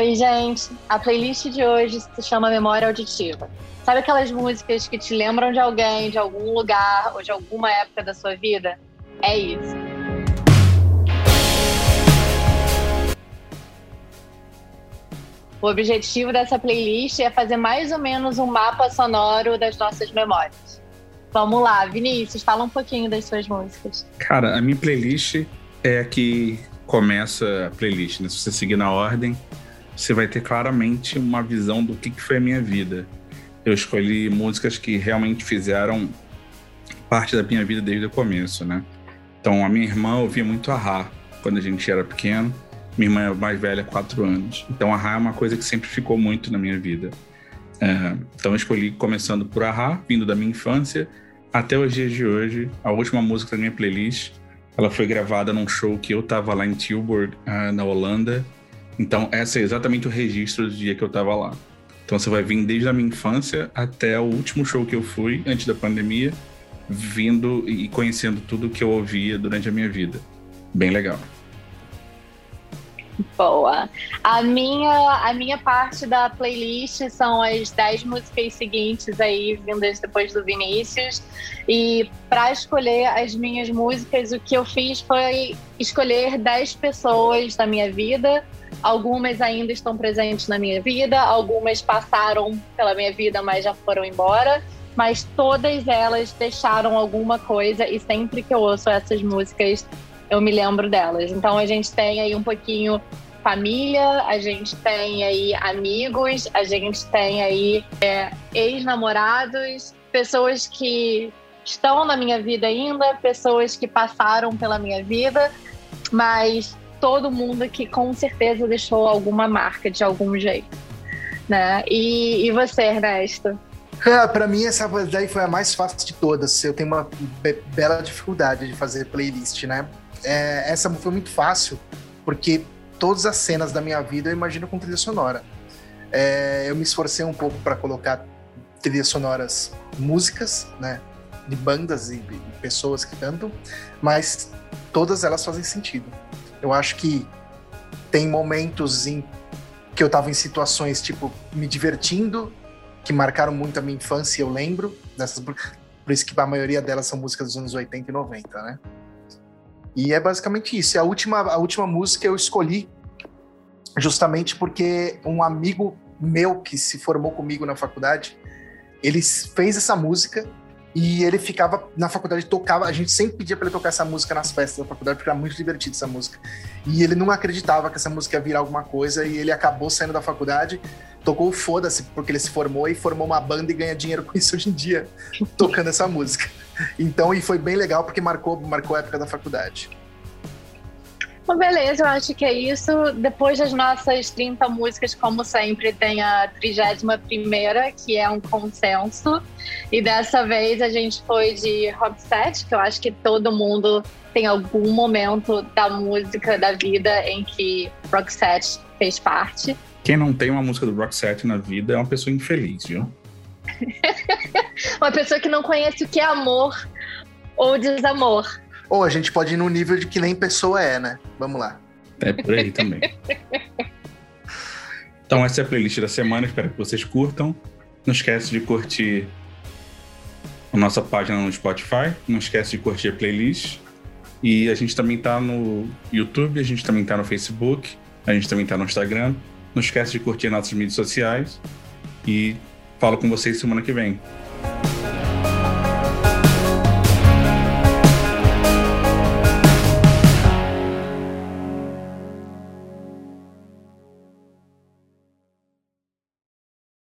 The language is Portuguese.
Oi, gente. A playlist de hoje se chama Memória Auditiva. Sabe aquelas músicas que te lembram de alguém, de algum lugar ou de alguma época da sua vida? É isso. O objetivo dessa playlist é fazer mais ou menos um mapa sonoro das nossas memórias. Vamos lá, Vinícius, fala um pouquinho das suas músicas. Cara, a minha playlist é a que começa a playlist, né? Se você seguir na ordem, você vai ter claramente uma visão do que, que foi a minha vida. Eu escolhi músicas que realmente fizeram parte da minha vida desde o começo, né? Então, a minha irmã ouvia muito a quando a gente era pequeno. Minha irmã é mais velha, quatro anos. Então, a Ra é uma coisa que sempre ficou muito na minha vida. É, então, eu escolhi começando por a vindo da minha infância até os dias de hoje. A última música da minha playlist, ela foi gravada num show que eu tava lá em Tilburg, uh, na Holanda. Então, essa é exatamente o registro do dia que eu tava lá. Então, você vai vir desde a minha infância até o último show que eu fui, antes da pandemia, vindo e conhecendo tudo que eu ouvia durante a minha vida. Bem legal. Boa. A minha, a minha parte da playlist são as 10 músicas seguintes aí, vindas depois do Vinícius. E para escolher as minhas músicas, o que eu fiz foi escolher 10 pessoas da minha vida. Algumas ainda estão presentes na minha vida, algumas passaram pela minha vida, mas já foram embora. Mas todas elas deixaram alguma coisa, e sempre que eu ouço essas músicas, eu me lembro delas. Então a gente tem aí um pouquinho família, a gente tem aí amigos, a gente tem aí é, ex-namorados, pessoas que estão na minha vida ainda, pessoas que passaram pela minha vida, mas todo mundo que com certeza deixou alguma marca de algum jeito, né? E, e você, Ernesto? Ah, para mim, essa daí foi a mais fácil de todas. Eu tenho uma be bela dificuldade de fazer playlist, né? É, essa foi muito fácil, porque todas as cenas da minha vida eu imagino com trilha sonora. É, eu me esforcei um pouco para colocar trilhas sonoras, músicas, né? De bandas e, e pessoas que cantam, mas todas elas fazem sentido. Eu acho que tem momentos em que eu estava em situações tipo me divertindo, que marcaram muito a minha infância, eu lembro dessas por isso que a maioria delas são músicas dos anos 80 e 90, né? E é basicamente isso. A última, a última música eu escolhi justamente porque um amigo meu que se formou comigo na faculdade, ele fez essa música e ele ficava na faculdade, tocava, a gente sempre pedia para ele tocar essa música nas festas da faculdade, porque era muito divertido essa música. E ele não acreditava que essa música ia virar alguma coisa e ele acabou saindo da faculdade, tocou foda-se porque ele se formou e formou uma banda e ganha dinheiro com isso hoje em dia, tocando essa música. Então, e foi bem legal porque marcou, marcou a época da faculdade. Bom, beleza, eu acho que é isso. Depois das nossas 30 músicas, como sempre, tem a 31 primeira, que é um consenso. E dessa vez a gente foi de rock set, que eu acho que todo mundo tem algum momento da música, da vida, em que rock set fez parte. Quem não tem uma música do rock set na vida é uma pessoa infeliz, viu? uma pessoa que não conhece o que é amor ou desamor. Ou a gente pode ir no nível de que nem pessoa é, né? Vamos lá. É por aí também. então, essa é a playlist da semana. Espero que vocês curtam. Não esquece de curtir a nossa página no Spotify. Não esquece de curtir a playlist. E a gente também tá no YouTube, a gente também tá no Facebook, a gente também tá no Instagram. Não esquece de curtir nossas mídias sociais. E falo com vocês semana que vem.